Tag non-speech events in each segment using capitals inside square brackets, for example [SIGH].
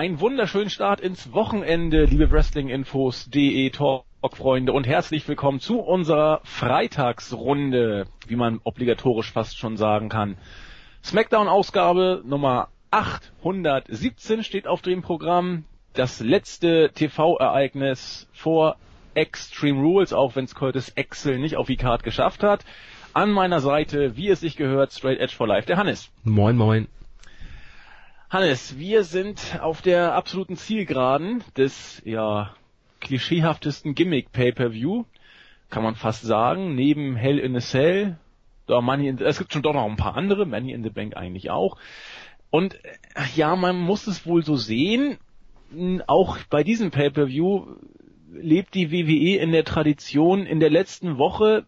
Ein wunderschönen Start ins Wochenende, liebe Wrestlinginfos.de Talk-Freunde und herzlich willkommen zu unserer Freitagsrunde, wie man obligatorisch fast schon sagen kann. Smackdown-Ausgabe Nummer 817 steht auf dem Programm. Das letzte TV-Ereignis vor Extreme Rules, auch wenn es Curtis Axel nicht auf die Card geschafft hat. An meiner Seite, wie es sich gehört, Straight Edge for Life, der Hannes. Moin, moin. Hannes, wir sind auf der absoluten Zielgeraden des, ja, klischeehaftesten Gimmick Pay-Per-View, kann man fast sagen, neben Hell in a Cell, da Money in es gibt schon doch noch ein paar andere, Money in the Bank eigentlich auch. Und ja, man muss es wohl so sehen, auch bei diesem Pay-Per-View lebt die WWE in der Tradition, in der letzten Woche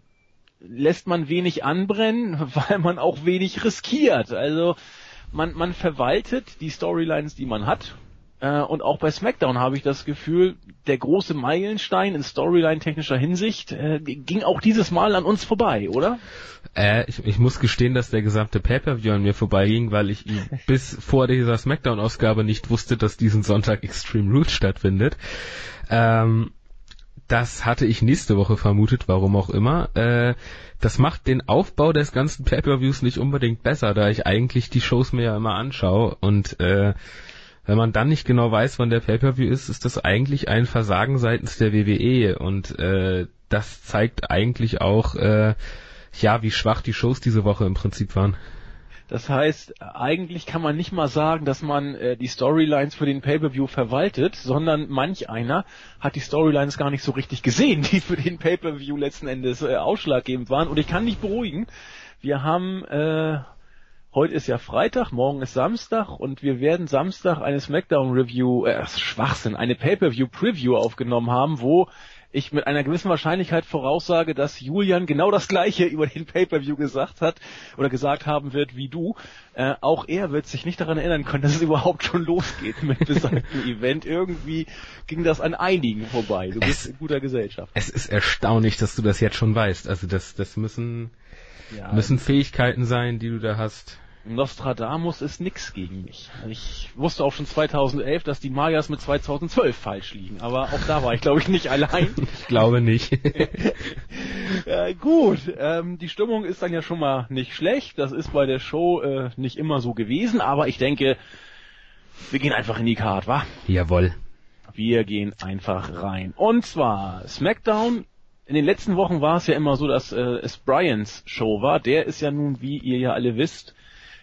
lässt man wenig anbrennen, [LAUGHS] weil man auch wenig riskiert. Also man, man verwaltet die Storylines, die man hat. Äh, und auch bei SmackDown habe ich das Gefühl, der große Meilenstein in Storyline-technischer Hinsicht äh, ging auch dieses Mal an uns vorbei, oder? Äh, ich, ich muss gestehen, dass der gesamte Pay-Per-View an mir vorbeiging, weil ich [LAUGHS] bis vor dieser SmackDown-Ausgabe nicht wusste, dass diesen Sonntag Extreme Rules stattfindet. Ähm, das hatte ich nächste Woche vermutet, warum auch immer. Äh, das macht den Aufbau des ganzen Pay-per-Views nicht unbedingt besser, da ich eigentlich die Shows mir ja immer anschaue und äh, wenn man dann nicht genau weiß, wann der Pay-per-View ist, ist das eigentlich ein Versagen seitens der WWE und äh, das zeigt eigentlich auch äh, ja, wie schwach die Shows diese Woche im Prinzip waren. Das heißt, eigentlich kann man nicht mal sagen, dass man äh, die Storylines für den Pay-per-View verwaltet, sondern manch einer hat die Storylines gar nicht so richtig gesehen, [LAUGHS] die für den Pay-per-View letzten Endes äh, ausschlaggebend waren. Und ich kann nicht beruhigen. Wir haben äh, Heute ist ja Freitag, morgen ist Samstag und wir werden Samstag eine Smackdown Review, äh, Schwachsinn, eine Pay-per-View Preview aufgenommen haben, wo ich mit einer gewissen Wahrscheinlichkeit voraussage, dass Julian genau das gleiche über den Pay-Per-View gesagt hat oder gesagt haben wird wie du. Äh, auch er wird sich nicht daran erinnern können, dass es [LAUGHS] überhaupt schon losgeht mit besagtem [LAUGHS] Event. Irgendwie ging das an einigen vorbei. Du bist es, in guter Gesellschaft. Es ist erstaunlich, dass du das jetzt schon weißt. Also das, das müssen, ja, müssen Fähigkeiten sein, die du da hast. Nostradamus ist nix gegen mich. Ich wusste auch schon 2011, dass die Mayas mit 2012 falsch liegen, aber auch da war ich glaube ich nicht allein. [LAUGHS] ich glaube nicht. [LAUGHS] ja, gut, ähm, die Stimmung ist dann ja schon mal nicht schlecht. Das ist bei der Show äh, nicht immer so gewesen, aber ich denke, wir gehen einfach in die Card, wa? Jawohl. Wir gehen einfach rein. Und zwar SmackDown in den letzten Wochen war es ja immer so, dass äh, es Bryans Show war. Der ist ja nun, wie ihr ja alle wisst,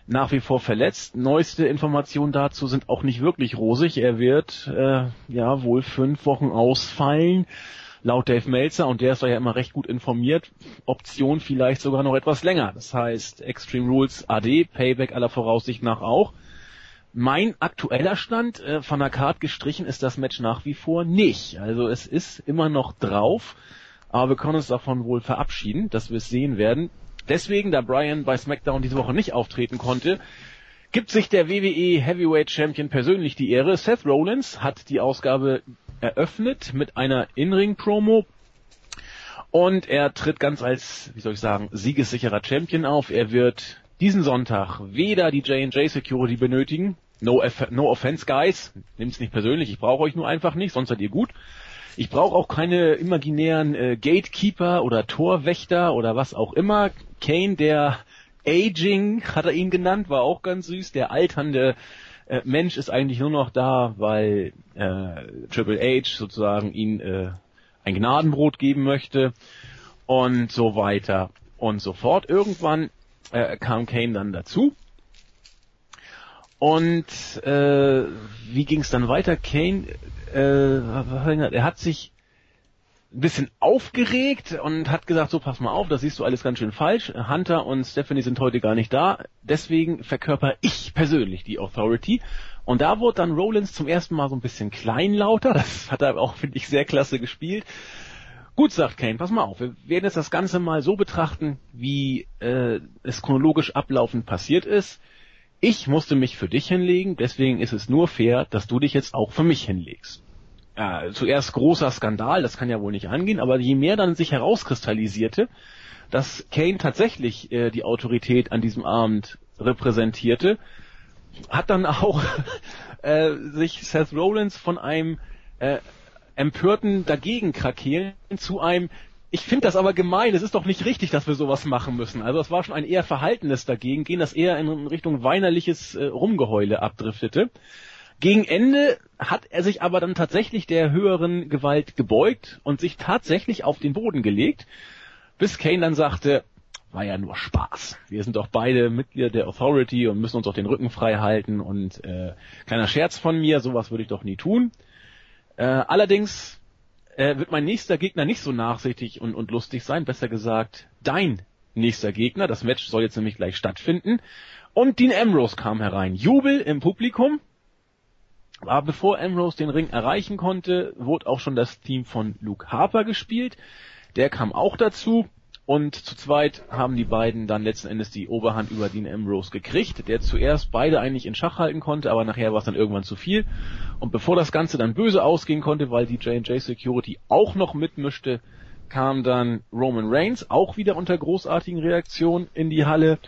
nach wie vor verletzt. Neueste Informationen dazu sind auch nicht wirklich rosig. Er wird äh, ja wohl fünf Wochen ausfallen, laut Dave Meltzer, und der ist ja immer recht gut informiert. Option vielleicht sogar noch etwas länger. Das heißt Extreme Rules AD, Payback aller Voraussicht nach auch. Mein aktueller Stand äh, von der Card gestrichen ist das Match nach wie vor nicht. Also es ist immer noch drauf, aber wir können uns davon wohl verabschieden, dass wir es sehen werden. Deswegen, da Brian bei SmackDown diese Woche nicht auftreten konnte, gibt sich der WWE Heavyweight Champion persönlich die Ehre. Seth Rollins hat die Ausgabe eröffnet mit einer In-Ring-Promo und er tritt ganz als, wie soll ich sagen, siegessicherer Champion auf. Er wird diesen Sonntag weder die J&J Security benötigen, no, no offense guys, nimmt's nicht persönlich, ich brauche euch nur einfach nicht, sonst seid ihr gut. Ich brauche auch keine imaginären äh, Gatekeeper oder Torwächter oder was auch immer. Kane, der Aging, hat er ihn genannt, war auch ganz süß. Der alternde äh, Mensch ist eigentlich nur noch da, weil äh, Triple H sozusagen ihn äh, ein Gnadenbrot geben möchte und so weiter und so fort. Irgendwann äh, kam Kane dann dazu. Und äh, wie ging es dann weiter? Kane, äh, er hat sich ein bisschen aufgeregt und hat gesagt, so pass mal auf, das siehst du alles ganz schön falsch. Hunter und Stephanie sind heute gar nicht da, deswegen verkörper ich persönlich die Authority. Und da wurde dann Rollins zum ersten Mal so ein bisschen kleinlauter, das hat er auch, finde ich, sehr klasse gespielt. Gut, sagt Kane, pass mal auf, wir werden jetzt das Ganze mal so betrachten, wie äh, es chronologisch ablaufend passiert ist. Ich musste mich für dich hinlegen, deswegen ist es nur fair, dass du dich jetzt auch für mich hinlegst. Äh, zuerst großer Skandal, das kann ja wohl nicht angehen, aber je mehr dann sich herauskristallisierte, dass Kane tatsächlich äh, die Autorität an diesem Abend repräsentierte, hat dann auch [LAUGHS] äh, sich Seth Rollins von einem äh, empörten dagegen krakehlen zu einem ich finde das aber gemein, es ist doch nicht richtig, dass wir sowas machen müssen. Also es war schon ein eher verhaltenes dagegen, gehen das eher in Richtung weinerliches äh, Rumgeheule abdriftete. Gegen Ende hat er sich aber dann tatsächlich der höheren Gewalt gebeugt und sich tatsächlich auf den Boden gelegt, bis Kane dann sagte, war ja nur Spaß. Wir sind doch beide Mitglieder der Authority und müssen uns auch den Rücken frei halten und äh, kleiner Scherz von mir, sowas würde ich doch nie tun. Äh, allerdings äh, wird mein nächster Gegner nicht so nachsichtig und, und lustig sein, besser gesagt dein nächster Gegner. Das Match soll jetzt nämlich gleich stattfinden. Und Dean Ambrose kam herein. Jubel im Publikum. Aber bevor Ambrose den Ring erreichen konnte, wurde auch schon das Team von Luke Harper gespielt. Der kam auch dazu. Und zu zweit haben die beiden dann letzten Endes die Oberhand über Dean Ambrose gekriegt, der zuerst beide eigentlich in Schach halten konnte, aber nachher war es dann irgendwann zu viel. Und bevor das Ganze dann böse ausgehen konnte, weil die J&J Security auch noch mitmischte, kam dann Roman Reigns auch wieder unter großartigen Reaktionen in die Halle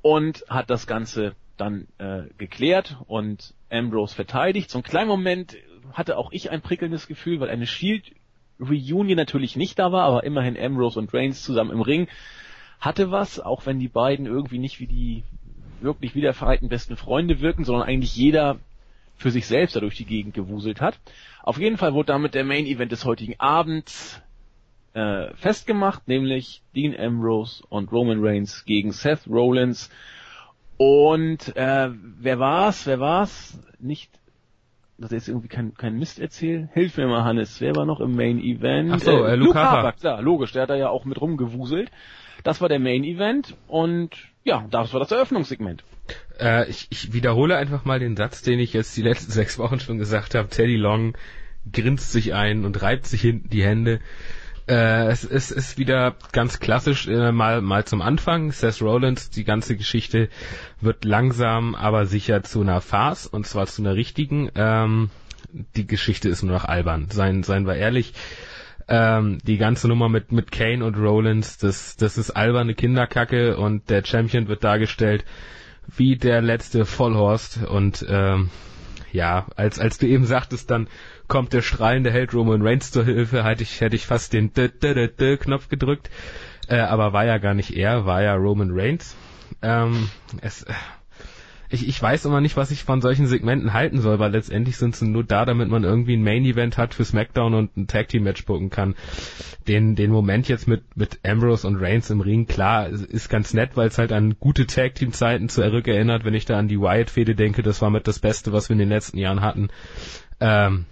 und hat das Ganze dann äh, geklärt und Ambrose verteidigt. So einen kleinen Moment hatte auch ich ein prickelndes Gefühl, weil eine Shield Reunion natürlich nicht da war, aber immerhin Ambrose und Reigns zusammen im Ring hatte was, auch wenn die beiden irgendwie nicht wie die wirklich wiedervereinten besten Freunde wirken, sondern eigentlich jeder für sich selbst da durch die Gegend gewuselt hat. Auf jeden Fall wurde damit der Main Event des heutigen Abends äh, festgemacht, nämlich Dean Ambrose und Roman Reigns gegen Seth Rollins. Und äh, wer war's? Wer war's? Nicht dass er jetzt irgendwie kein, kein Mist erzählt. Hilf mir mal, Hannes. Wer war noch im Main Event? Ach so, äh, Luke Harper. Klar, logisch. Der hat da ja auch mit rumgewuselt. Das war der Main Event und ja, das war das Eröffnungssegment. Äh, ich, ich wiederhole einfach mal den Satz, den ich jetzt die letzten [LAUGHS] sechs Wochen schon gesagt habe. Teddy Long grinst sich ein und reibt sich hinten die Hände. Äh, es, es ist wieder ganz klassisch äh, mal mal zum Anfang. Seth Rollins, die ganze Geschichte wird langsam, aber sicher zu einer Farce und zwar zu einer richtigen. Ähm, die Geschichte ist nur noch albern. Seien seien wir ehrlich. Ähm, die ganze Nummer mit mit Kane und Rollins, das das ist alberne Kinderkacke und der Champion wird dargestellt wie der letzte Vollhorst und ähm, ja, als als du eben sagtest, dann kommt der strahlende Held Roman Reigns zur Hilfe, hätte ich, hätte ich fast den Knopf gedrückt. Äh, aber war ja gar nicht er, war ja Roman Reigns. Ähm, es, ich, ich weiß immer nicht, was ich von solchen Segmenten halten soll, weil letztendlich sind sie nur da, damit man irgendwie ein Main Event hat für SmackDown und ein Tag Team Match gucken kann. Den, den Moment jetzt mit, mit Ambrose und Reigns im Ring, klar, ist ganz nett, weil es halt an gute Tag Team Zeiten zurückerinnert, wenn ich da an die Wyatt Fehde denke, das war mit das Beste, was wir in den letzten Jahren hatten. Ähm,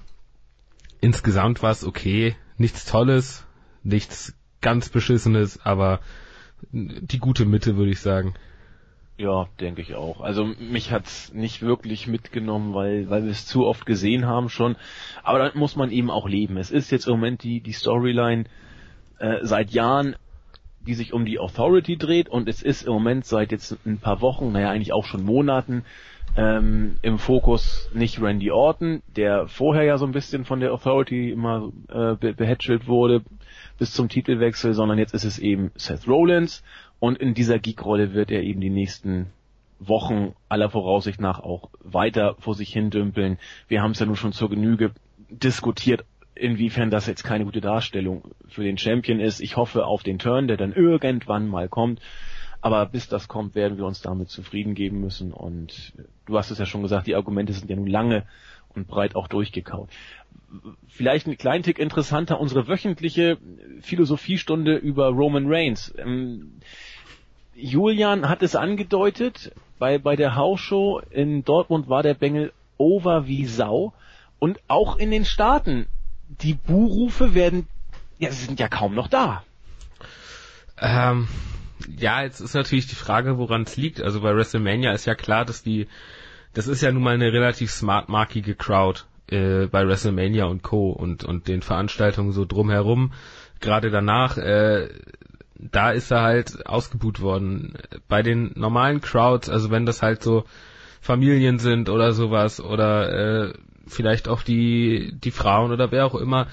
insgesamt war es okay, nichts Tolles, nichts ganz Beschissenes, aber die gute Mitte, würde ich sagen. Ja, denke ich auch. Also mich hat's nicht wirklich mitgenommen, weil weil wir es zu oft gesehen haben schon. Aber dann muss man eben auch leben. Es ist jetzt im Moment die die Storyline äh, seit Jahren, die sich um die Authority dreht und es ist im Moment seit jetzt ein paar Wochen, naja eigentlich auch schon Monaten ähm, im Fokus nicht Randy Orton, der vorher ja so ein bisschen von der Authority immer äh, be behätschelt wurde bis zum Titelwechsel, sondern jetzt ist es eben Seth Rollins und in dieser Geek-Rolle wird er eben die nächsten Wochen aller Voraussicht nach auch weiter vor sich hin dümpeln. Wir haben es ja nun schon zur Genüge diskutiert, inwiefern das jetzt keine gute Darstellung für den Champion ist. Ich hoffe auf den Turn, der dann irgendwann mal kommt. Aber bis das kommt, werden wir uns damit zufrieden geben müssen. Und du hast es ja schon gesagt, die Argumente sind ja nun lange und breit auch durchgekaut. Vielleicht ein kleinen Tick interessanter, unsere wöchentliche Philosophiestunde über Roman Reigns. Ähm, Julian hat es angedeutet, bei, bei der Hausshow in Dortmund war der Bengel over wie Sau. Und auch in den Staaten, die Buhrufe werden, ja, sie sind ja kaum noch da. Ähm, ja, jetzt ist natürlich die Frage, woran es liegt. Also bei WrestleMania ist ja klar, dass die, das ist ja nun mal eine relativ smart-markige Crowd äh, bei WrestleMania und Co. und und den Veranstaltungen so drumherum. Gerade danach, äh, da ist er halt ausgebuht worden. Bei den normalen Crowds, also wenn das halt so Familien sind oder sowas oder äh, vielleicht auch die die Frauen oder wer auch immer,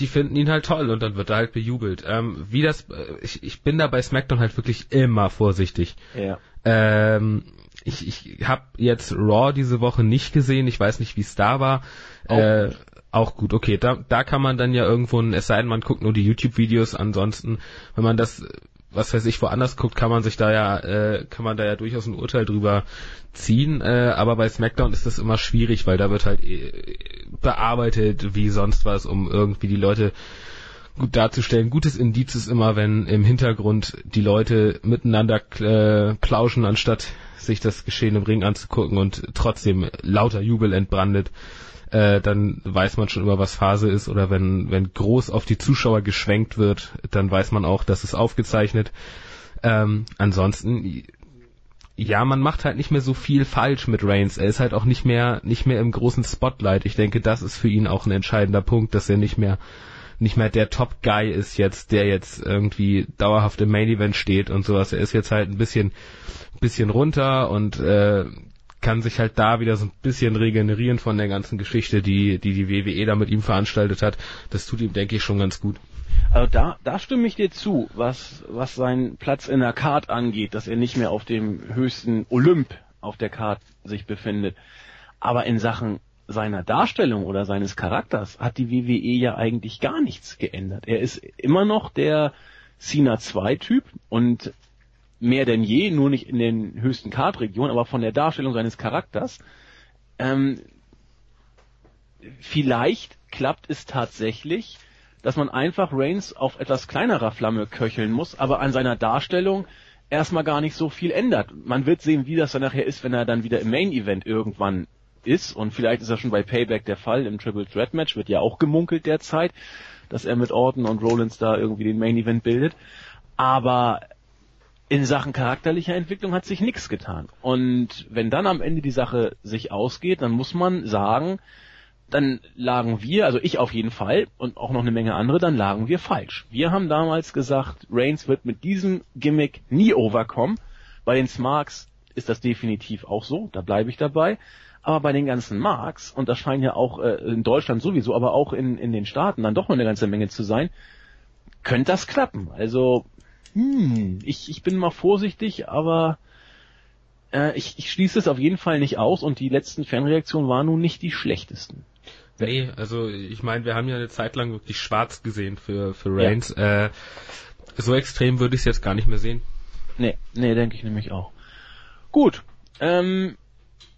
die finden ihn halt toll und dann wird er halt bejubelt. Ähm, wie das, äh, ich, ich bin da bei SmackDown halt wirklich immer vorsichtig. Ja. Ähm, ich ich habe jetzt Raw diese Woche nicht gesehen. Ich weiß nicht, wie es da war. Auch äh, gut. auch gut. Okay, da, da kann man dann ja irgendwo, ein, es sei denn, man guckt nur die YouTube-Videos. Ansonsten, wenn man das, was weiß ich, woanders guckt, kann man sich da ja, äh, kann man da ja durchaus ein Urteil drüber ziehen. Äh, aber bei SmackDown ist das immer schwierig, weil da wird halt äh, bearbeitet wie sonst was, um irgendwie die Leute gut darzustellen. Gutes Indiz ist immer, wenn im Hintergrund die Leute miteinander äh, plauschen, anstatt sich das Geschehen im Ring anzugucken und trotzdem lauter Jubel entbrandet. Äh, dann weiß man schon immer, was Phase ist. Oder wenn, wenn groß auf die Zuschauer geschwenkt wird, dann weiß man auch, dass es aufgezeichnet. Ähm, ansonsten, ja, man macht halt nicht mehr so viel falsch mit Reigns. Er ist halt auch nicht mehr, nicht mehr im großen Spotlight. Ich denke, das ist für ihn auch ein entscheidender Punkt, dass er nicht mehr nicht mehr der Top Guy ist jetzt, der jetzt irgendwie dauerhaft im Main Event steht und sowas. Er ist jetzt halt ein bisschen, bisschen runter und äh, kann sich halt da wieder so ein bisschen regenerieren von der ganzen Geschichte, die die, die WWE da mit ihm veranstaltet hat. Das tut ihm, denke ich, schon ganz gut. Also da, da stimme ich dir zu, was, was seinen Platz in der Card angeht, dass er nicht mehr auf dem höchsten Olymp auf der Card sich befindet. Aber in Sachen seiner Darstellung oder seines Charakters hat die WWE ja eigentlich gar nichts geändert. Er ist immer noch der Cena 2 Typ und mehr denn je, nur nicht in den höchsten Card-Regionen, aber von der Darstellung seines Charakters. Ähm, vielleicht klappt es tatsächlich, dass man einfach Reigns auf etwas kleinerer Flamme köcheln muss, aber an seiner Darstellung erstmal gar nicht so viel ändert. Man wird sehen, wie das dann nachher ist, wenn er dann wieder im Main Event irgendwann ist und vielleicht ist er schon bei Payback der Fall im Triple Threat Match, wird ja auch gemunkelt derzeit, dass er mit Orton und Rollins da irgendwie den Main Event bildet. Aber in Sachen charakterlicher Entwicklung hat sich nichts getan. Und wenn dann am Ende die Sache sich ausgeht, dann muss man sagen, dann lagen wir, also ich auf jeden Fall und auch noch eine Menge andere, dann lagen wir falsch. Wir haben damals gesagt, Reigns wird mit diesem Gimmick nie overkommen. Bei den Smarks ist das definitiv auch so, da bleibe ich dabei. Aber bei den ganzen Marks, und das scheint ja auch äh, in Deutschland sowieso, aber auch in, in den Staaten dann doch noch eine ganze Menge zu sein, könnte das klappen. Also, hm, ich, ich bin mal vorsichtig, aber äh, ich, ich schließe es auf jeden Fall nicht aus und die letzten Fanreaktionen waren nun nicht die schlechtesten. Nee, also ich meine, wir haben ja eine Zeit lang wirklich schwarz gesehen für, für Reigns. Ja. Äh, so extrem würde ich es jetzt gar nicht mehr sehen. Nee, nee, denke ich nämlich auch. Gut. Ähm,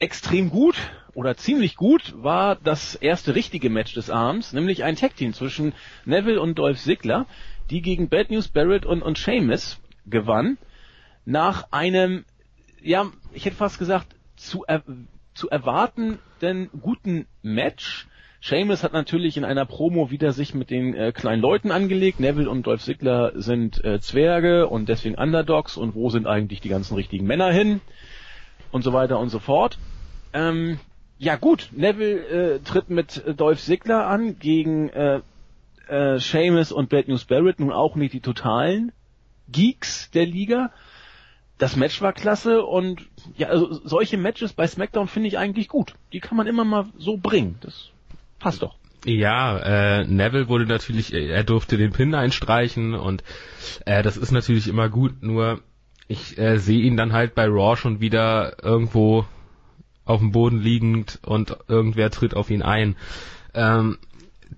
extrem gut oder ziemlich gut war das erste richtige Match des Abends, nämlich ein Tag Team zwischen Neville und Dolph Ziggler, die gegen Bad News Barrett und, und Sheamus gewann. Nach einem, ja, ich hätte fast gesagt, zu, er, zu erwartenden guten Match. Seamus hat natürlich in einer Promo wieder sich mit den äh, kleinen Leuten angelegt. Neville und Dolph Ziggler sind äh, Zwerge und deswegen Underdogs und wo sind eigentlich die ganzen richtigen Männer hin? Und so weiter und so fort. Ähm, ja gut, Neville äh, tritt mit Dolph Ziggler an gegen äh, äh, Seamus und Bad News Barrett, nun auch nicht die totalen Geeks der Liga. Das Match war klasse und ja, also solche Matches bei SmackDown finde ich eigentlich gut. Die kann man immer mal so bringen. Das passt doch. Ja, äh, Neville wurde natürlich, er durfte den Pin einstreichen und äh, das ist natürlich immer gut, nur ich äh, sehe ihn dann halt bei Raw schon wieder irgendwo auf dem Boden liegend und irgendwer tritt auf ihn ein. Ähm,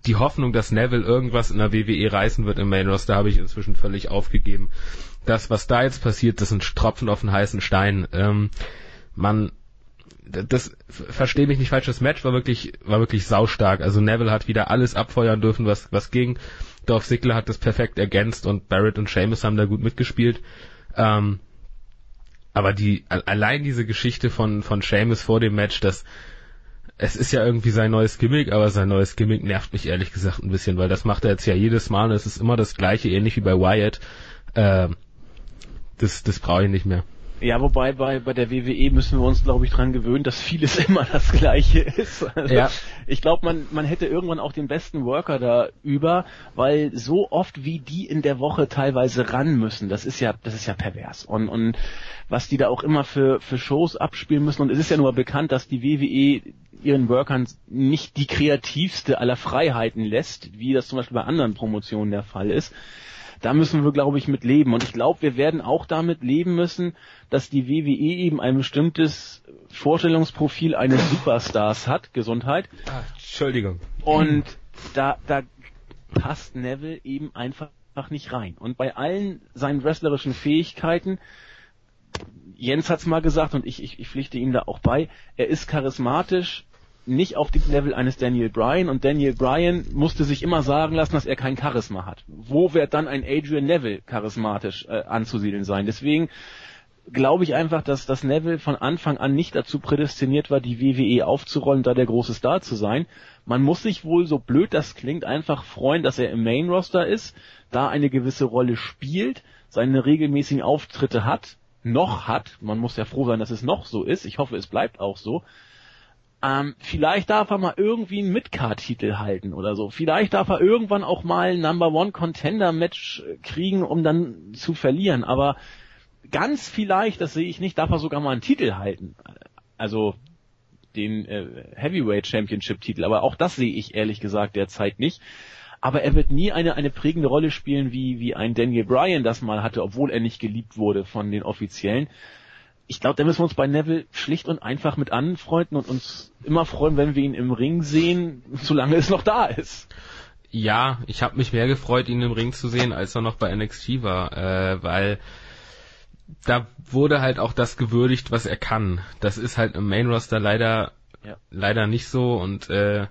die Hoffnung, dass Neville irgendwas in der WWE reißen wird im Main Roster, habe ich inzwischen völlig aufgegeben. Das, was da jetzt passiert, das sind Tropfen auf den heißen Stein. Ähm, man, das verstehe mich nicht falsch. Das Match war wirklich, war wirklich saustark. Also Neville hat wieder alles abfeuern dürfen, was, was ging. Dorf Ziggler hat das perfekt ergänzt und Barrett und Seamus haben da gut mitgespielt. Ähm, aber die, allein diese Geschichte von, von Seamus vor dem Match, das, es ist ja irgendwie sein neues Gimmick, aber sein neues Gimmick nervt mich ehrlich gesagt ein bisschen, weil das macht er jetzt ja jedes Mal und es ist immer das gleiche, ähnlich wie bei Wyatt. Äh, das, das brauche ich nicht mehr. Ja, wobei bei, bei der WWE müssen wir uns, glaube ich, dran gewöhnen, dass vieles [LAUGHS] immer das Gleiche ist. Also ja. Ich glaube, man, man hätte irgendwann auch den besten Worker da über, weil so oft wie die in der Woche teilweise ran müssen, das ist ja, das ist ja pervers. Und, und was die da auch immer für, für Shows abspielen müssen. Und es ist ja nur bekannt, dass die WWE ihren Workern nicht die kreativste aller Freiheiten lässt, wie das zum Beispiel bei anderen Promotionen der Fall ist da müssen wir, glaube ich, mit leben. Und ich glaube, wir werden auch damit leben müssen, dass die WWE eben ein bestimmtes Vorstellungsprofil eines [LAUGHS] Superstars hat, Gesundheit. Ah, Entschuldigung. Und da, da passt Neville eben einfach nicht rein. Und bei allen seinen wrestlerischen Fähigkeiten, Jens hat's mal gesagt und ich, ich, ich pflichte ihm da auch bei, er ist charismatisch, nicht auf dem Level eines Daniel Bryan und Daniel Bryan musste sich immer sagen lassen, dass er kein Charisma hat. Wo wird dann ein Adrian Neville charismatisch äh, anzusiedeln sein? Deswegen glaube ich einfach, dass das Neville von Anfang an nicht dazu prädestiniert war, die WWE aufzurollen, da der große Star zu sein. Man muss sich wohl, so blöd das klingt, einfach freuen, dass er im Main Roster ist, da eine gewisse Rolle spielt, seine regelmäßigen Auftritte hat, noch hat. Man muss ja froh sein, dass es noch so ist. Ich hoffe, es bleibt auch so. Ähm, vielleicht darf er mal irgendwie einen Midcard-Titel halten oder so. Vielleicht darf er irgendwann auch mal ein Number One Contender Match kriegen, um dann zu verlieren. Aber ganz vielleicht, das sehe ich nicht, darf er sogar mal einen Titel halten. Also den äh, Heavyweight Championship Titel. Aber auch das sehe ich ehrlich gesagt derzeit nicht. Aber er wird nie eine, eine prägende Rolle spielen, wie, wie ein Daniel Bryan das mal hatte, obwohl er nicht geliebt wurde von den Offiziellen ich glaube, da müssen wir uns bei Neville schlicht und einfach mit anfreunden und uns immer freuen, wenn wir ihn im Ring sehen, [LAUGHS] solange es noch da ist. Ja, ich habe mich mehr gefreut, ihn im Ring zu sehen, als er noch bei NXT war, äh, weil da wurde halt auch das gewürdigt, was er kann. Das ist halt im Main Roster leider ja. leider nicht so und äh,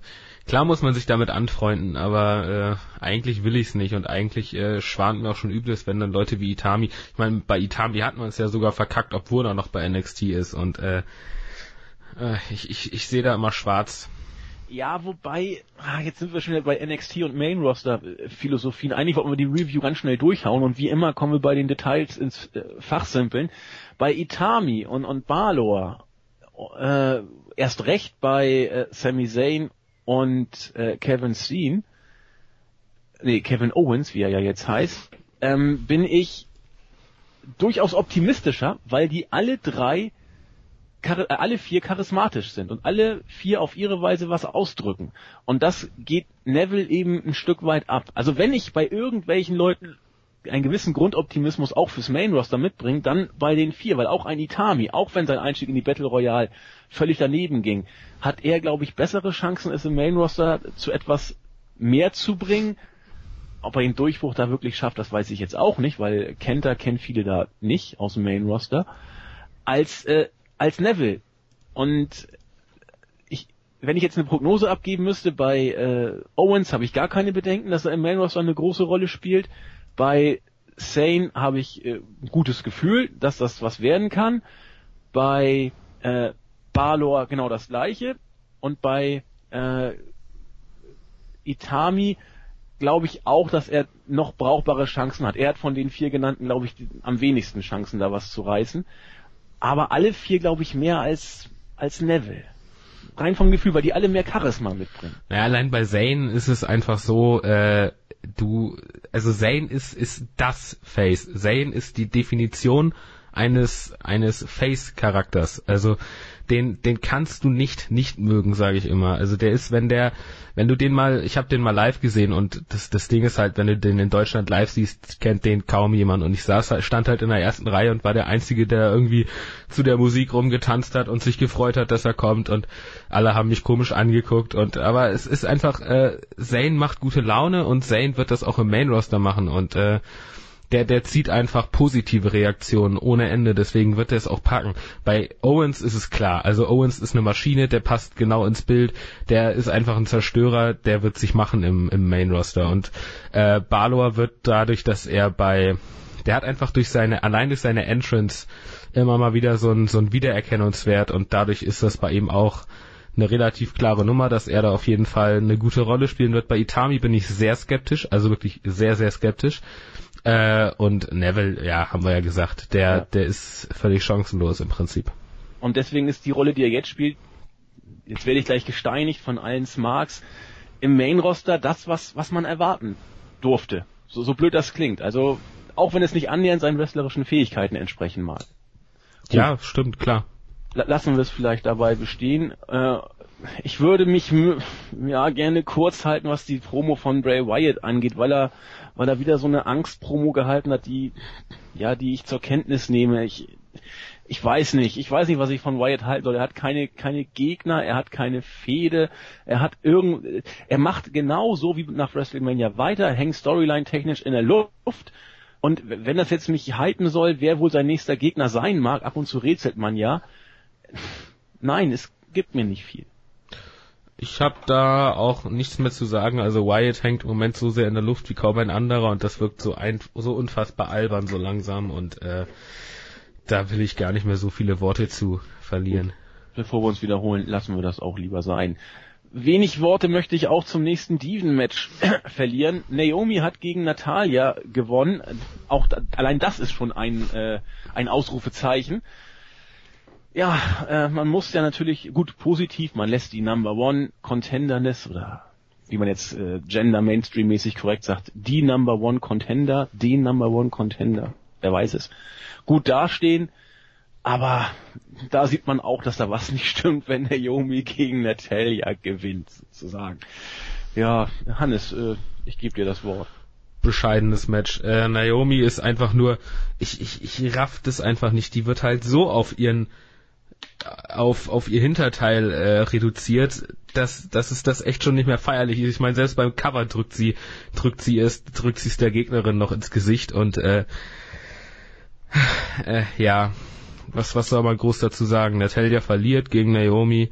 Klar muss man sich damit anfreunden, aber äh, eigentlich will ich es nicht und eigentlich äh, schwant mir auch schon Übles, wenn dann Leute wie Itami, ich meine, bei Itami hat man es ja sogar verkackt, obwohl er noch bei NXT ist und äh, äh, ich, ich, ich sehe da immer schwarz. Ja, wobei, ah, jetzt sind wir schon wieder bei NXT und Main Roster äh, Philosophien. Eigentlich wollten wir die Review ganz schnell durchhauen und wie immer kommen wir bei den Details ins äh, Fachsimpeln. Bei Itami und, und Balor, äh, erst recht bei äh, Sami Zayn und äh, Kevin Steen, nee, Kevin Owens, wie er ja jetzt heißt, ähm, bin ich durchaus optimistischer, weil die alle drei, äh, alle vier charismatisch sind und alle vier auf ihre Weise was ausdrücken. Und das geht Neville eben ein Stück weit ab. Also wenn ich bei irgendwelchen Leuten einen gewissen Grundoptimismus auch fürs Main Roster mitbringe, dann bei den vier, weil auch ein Itami, auch wenn sein Einstieg in die Battle Royale völlig daneben ging, hat er, glaube ich, bessere Chancen, es im Main Roster zu etwas mehr zu bringen. Ob er den Durchbruch da wirklich schafft, das weiß ich jetzt auch nicht, weil Kenta kennt viele da nicht aus dem Main Roster, als, äh, als Neville. Und ich, wenn ich jetzt eine Prognose abgeben müsste, bei äh, Owens habe ich gar keine Bedenken, dass er im Main Roster eine große Rolle spielt. Bei Sane habe ich äh, ein gutes Gefühl, dass das was werden kann. Bei äh, Balor genau das gleiche. Und bei äh, Itami glaube ich auch, dass er noch brauchbare Chancen hat. Er hat von den vier genannten, glaube ich, die, am wenigsten Chancen, da was zu reißen. Aber alle vier, glaube ich, mehr als, als Neville. Rein vom Gefühl, weil die alle mehr Charisma mitbringen. Naja, allein bei Zane ist es einfach so, äh, du, also Zane ist, ist das Face. Zane ist die Definition eines, eines Face-Charakters. Also, den, den kannst du nicht nicht mögen, sage ich immer. Also der ist, wenn der, wenn du den mal, ich habe den mal live gesehen und das, das Ding ist halt, wenn du den in Deutschland live siehst, kennt den kaum jemand. Und ich saß, stand halt in der ersten Reihe und war der Einzige, der irgendwie zu der Musik rumgetanzt hat und sich gefreut hat, dass er kommt und alle haben mich komisch angeguckt und aber es ist einfach, äh, Zane macht gute Laune und Zane wird das auch im Main Roster machen und äh, der, der zieht einfach positive Reaktionen ohne Ende, deswegen wird er es auch packen. Bei Owens ist es klar, also Owens ist eine Maschine, der passt genau ins Bild, der ist einfach ein Zerstörer, der wird sich machen im, im Main Roster und äh, Balor wird dadurch, dass er bei, der hat einfach durch seine, allein durch seine Entrance immer mal wieder so ein, so ein Wiedererkennungswert und dadurch ist das bei ihm auch eine relativ klare Nummer, dass er da auf jeden Fall eine gute Rolle spielen wird. Bei Itami bin ich sehr skeptisch, also wirklich sehr, sehr skeptisch. Äh, und Neville, ja, haben wir ja gesagt, der, ja. der ist völlig chancenlos im Prinzip. Und deswegen ist die Rolle, die er jetzt spielt, jetzt werde ich gleich gesteinigt von allen Smarks, im Main-Roster das, was, was man erwarten durfte. So, so blöd das klingt. Also, auch wenn es nicht annähernd seinen wrestlerischen Fähigkeiten entsprechen mag. Ja, stimmt, klar. Lassen wir es vielleicht dabei bestehen. Äh, ich würde mich ja gerne kurz halten, was die Promo von Bray Wyatt angeht, weil er, weil er wieder so eine Angst-Promo gehalten hat, die, ja, die ich zur Kenntnis nehme. Ich, ich weiß nicht, ich weiß nicht, was ich von Wyatt halten soll. Er hat keine, keine Gegner, er hat keine Fehde, er hat irgend, er macht genau so wie nach WrestleMania weiter, hängt Storyline technisch in der Luft. Und wenn das jetzt mich halten soll, wer wohl sein nächster Gegner sein mag, ab und zu rätselt man ja. Nein, es gibt mir nicht viel. Ich habe da auch nichts mehr zu sagen. Also Wyatt hängt im Moment so sehr in der Luft wie kaum ein anderer und das wirkt so ein, so unfassbar albern so langsam und äh, da will ich gar nicht mehr so viele Worte zu verlieren. Bevor wir uns wiederholen, lassen wir das auch lieber sein. Wenig Worte möchte ich auch zum nächsten Diven-Match [COUGHS] verlieren. Naomi hat gegen Natalia gewonnen. Auch allein das ist schon ein, äh, ein Ausrufezeichen. Ja, äh, man muss ja natürlich gut positiv, man lässt die Number One Contenderness oder wie man jetzt äh, Gender Mainstream mäßig korrekt sagt, die Number One Contender, den Number One Contender, wer weiß es gut dastehen. Aber da sieht man auch, dass da was nicht stimmt, wenn Yomi gegen Natalia gewinnt, sozusagen. Ja, Hannes, äh, ich gebe dir das Wort. Bescheidenes Match. Äh, Naomi ist einfach nur, ich, ich, ich raff das einfach nicht. Die wird halt so auf ihren, auf, auf ihr Hinterteil äh, reduziert, dass, dass es das echt schon nicht mehr feierlich ist. Ich meine, selbst beim Cover drückt sie, drückt sie es, drückt sie es der Gegnerin noch ins Gesicht und äh, äh, ja, was, was soll man groß dazu sagen? Natalia verliert gegen Naomi.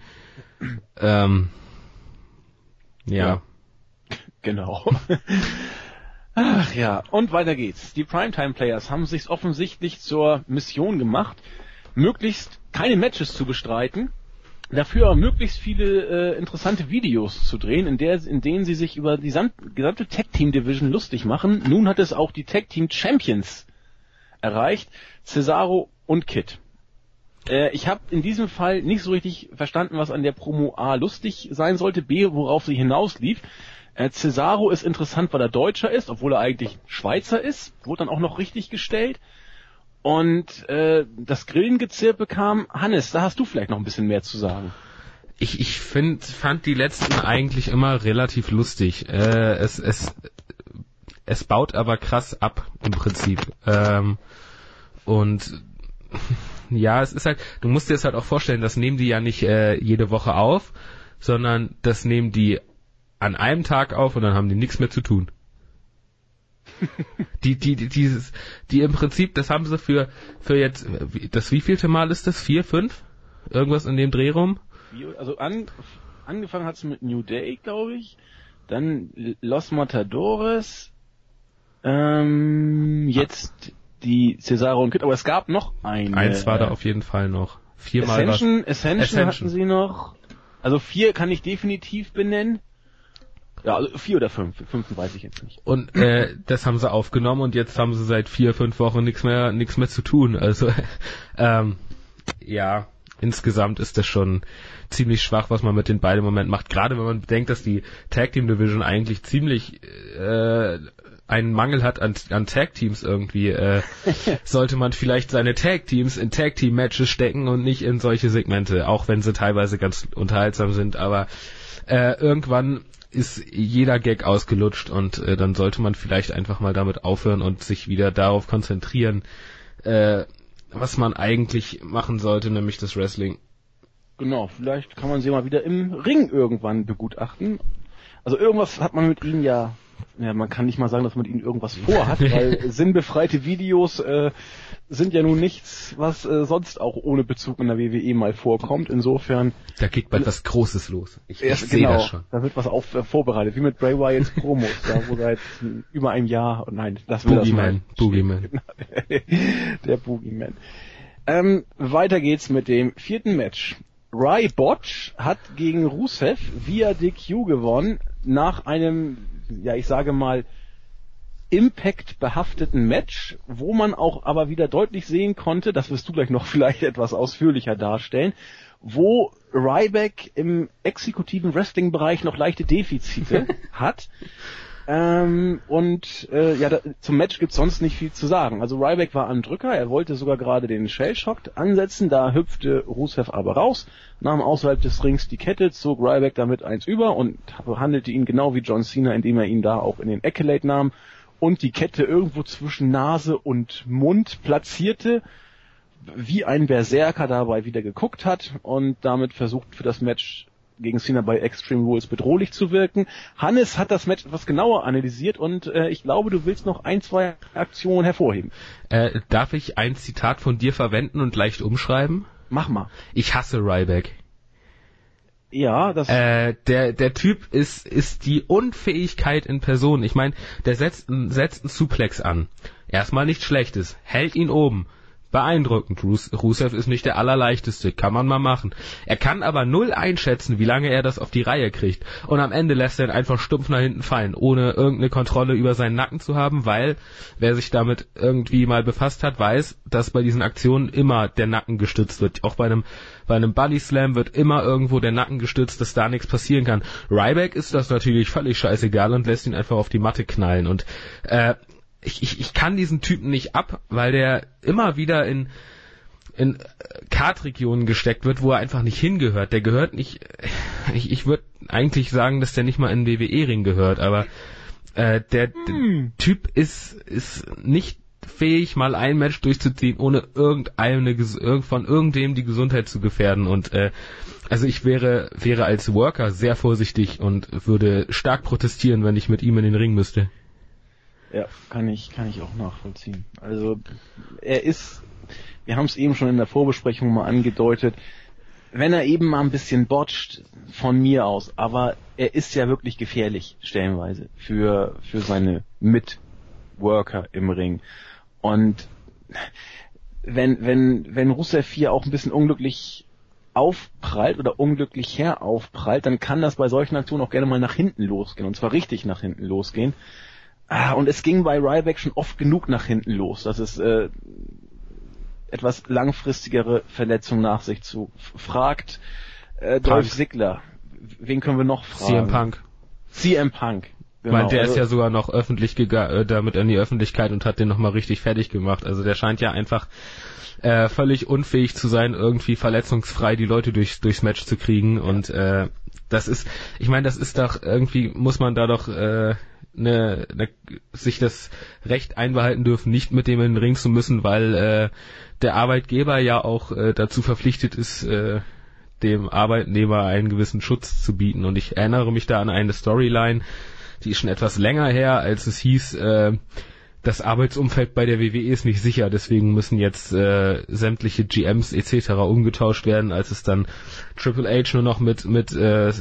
Ähm, ja. ja. Genau. Ach ja, und weiter geht's. Die Primetime Players haben sich offensichtlich zur Mission gemacht, möglichst keine Matches zu bestreiten, dafür aber möglichst viele äh, interessante Videos zu drehen, in, der, in denen sie sich über die gesamte Tag Team Division lustig machen. Nun hat es auch die Tag Team Champions erreicht. Cesaro und Kit. Äh, ich habe in diesem Fall nicht so richtig verstanden, was an der Promo A lustig sein sollte, B, worauf sie hinauslief. Äh, Cesaro ist interessant, weil er Deutscher ist, obwohl er eigentlich Schweizer ist. Wurde dann auch noch richtig gestellt. Und äh, das Grillengezirpe kam. Hannes, da hast du vielleicht noch ein bisschen mehr zu sagen. Ich, ich find, fand die letzten eigentlich immer relativ lustig. Äh, es, es, es baut aber krass ab im Prinzip. Ähm, und [LAUGHS] ja, es ist halt, du musst dir das halt auch vorstellen, das nehmen die ja nicht äh, jede Woche auf, sondern das nehmen die an einem Tag auf und dann haben die nichts mehr zu tun. Die, die, die, dieses, die im Prinzip, das haben sie für, für jetzt, das wievielte Mal ist das? Vier, fünf? Irgendwas in dem Dreh rum? Also an, angefangen hat es mit New Day, glaube ich. Dann Los Matadores. Ähm, jetzt die Cesaro und Kid, aber es gab noch eine. Eins war da auf jeden Fall noch. Viermal Ascension, Ascension, Ascension hatten sie noch. Also vier kann ich definitiv benennen. Ja, also vier oder fünf. Fünf weiß ich jetzt nicht. Und äh, das haben sie aufgenommen und jetzt haben sie seit vier, fünf Wochen nichts mehr, nichts mehr zu tun. Also [LAUGHS] ähm, ja, insgesamt ist das schon ziemlich schwach, was man mit den beiden im Moment macht. Gerade wenn man bedenkt, dass die Tag Team Division eigentlich ziemlich äh, einen Mangel hat an, an Tag-Teams irgendwie, äh, [LAUGHS] sollte man vielleicht seine Tag-Teams in Tag-Team-Matches stecken und nicht in solche Segmente, auch wenn sie teilweise ganz unterhaltsam sind, aber äh, irgendwann ist jeder Gag ausgelutscht und äh, dann sollte man vielleicht einfach mal damit aufhören und sich wieder darauf konzentrieren, äh, was man eigentlich machen sollte, nämlich das Wrestling. Genau, vielleicht kann man sie mal wieder im Ring irgendwann begutachten. Also irgendwas hat man mit ihnen ja ja, man kann nicht mal sagen, dass man ihnen irgendwas vorhat, [LAUGHS] weil sinnbefreite Videos äh, sind ja nun nichts, was äh, sonst auch ohne Bezug in der WWE mal vorkommt. Insofern. Da geht bald was Großes los. Ich, ich sehe genau, das schon. Da wird was auf, äh, vorbereitet, wie mit Bray Wyatts Promos, [LAUGHS] da wo seit über einem Jahr, oh nein, das will Boogeyman, das Boogeyman. [LAUGHS] der Boogeyman. Ähm, weiter geht's mit dem vierten Match. Rai Botch hat gegen Rusev via DQ gewonnen nach einem ja, ich sage mal, Impact behafteten Match, wo man auch aber wieder deutlich sehen konnte, das wirst du gleich noch [LAUGHS] vielleicht etwas ausführlicher darstellen, wo Ryback im exekutiven Wrestling-Bereich noch leichte Defizite [LAUGHS] hat. Ähm, und äh, ja, da, zum Match gibt's sonst nicht viel zu sagen. Also Ryback war am Drücker, er wollte sogar gerade den Shellshock ansetzen, da hüpfte Rusev aber raus, nahm außerhalb des Rings die Kette, zog Ryback damit eins über und behandelte ihn genau wie John Cena, indem er ihn da auch in den Accolade nahm und die Kette irgendwo zwischen Nase und Mund platzierte, wie ein Berserker dabei wieder geguckt hat und damit versucht für das Match gegen Cena bei Extreme Rules bedrohlich zu wirken. Hannes hat das Match etwas genauer analysiert und äh, ich glaube, du willst noch ein, zwei Aktionen hervorheben. Äh, darf ich ein Zitat von dir verwenden und leicht umschreiben? Mach mal. Ich hasse Ryback. Ja, das. Äh, der der Typ ist ist die Unfähigkeit in Person. Ich meine, der setzt, setzt einen Suplex an. Erstmal nichts Schlechtes, hält ihn oben, beeindruckend. Rusev ist nicht der allerleichteste, kann man mal machen. Er kann aber null einschätzen, wie lange er das auf die Reihe kriegt. Und am Ende lässt er ihn einfach stumpf nach hinten fallen, ohne irgendeine Kontrolle über seinen Nacken zu haben, weil wer sich damit irgendwie mal befasst hat, weiß, dass bei diesen Aktionen immer der Nacken gestützt wird. Auch bei einem bei einem Body Slam wird immer irgendwo der Nacken gestützt, dass da nichts passieren kann. Ryback ist das natürlich völlig scheißegal und lässt ihn einfach auf die Matte knallen. Und äh, ich, ich, ich kann diesen Typen nicht ab, weil der immer wieder in in Kartregionen gesteckt wird, wo er einfach nicht hingehört. Der gehört nicht. Ich, ich würde eigentlich sagen, dass der nicht mal in WWE-Ring gehört, aber äh, der, hm. der Typ ist ist nicht fähig, mal ein Match durchzuziehen, ohne irgendeine von irgendwem die Gesundheit zu gefährden. Und äh, also ich wäre wäre als Worker sehr vorsichtig und würde stark protestieren, wenn ich mit ihm in den Ring müsste. Ja, kann ich, kann ich auch nachvollziehen. Also er ist, wir haben es eben schon in der Vorbesprechung mal angedeutet, wenn er eben mal ein bisschen botcht, von mir aus, aber er ist ja wirklich gefährlich, stellenweise, für, für seine Mitworker im Ring. Und wenn, wenn, wenn Rusev 4 auch ein bisschen unglücklich aufprallt oder unglücklich heraufprallt, dann kann das bei solchen Aktionen auch gerne mal nach hinten losgehen. Und zwar richtig nach hinten losgehen. Ah, und es ging bei Ryback schon oft genug nach hinten los, dass es äh, etwas langfristigere Verletzungen nach sich zu fragt. Äh, Dolph Ziggler, wen können wir noch fragen? CM Punk. CM Punk. Genau. Weil der also, ist ja sogar noch öffentlich äh, damit in die Öffentlichkeit und hat den nochmal richtig fertig gemacht. Also der scheint ja einfach äh, völlig unfähig zu sein, irgendwie verletzungsfrei die Leute durchs, durchs Match zu kriegen. Ja. Und äh, das ist, ich meine, das ist doch irgendwie, muss man da doch äh, ne, ne, sich das Recht einbehalten dürfen, nicht mit dem in den Ring zu müssen, weil äh, der Arbeitgeber ja auch äh, dazu verpflichtet ist, äh, dem Arbeitnehmer einen gewissen Schutz zu bieten. Und ich erinnere mich da an eine Storyline, die ist schon etwas länger her, als es hieß, äh, das Arbeitsumfeld bei der WWE ist nicht sicher, deswegen müssen jetzt äh, sämtliche GMs etc. umgetauscht werden, als es dann Triple H nur noch mit mit äh,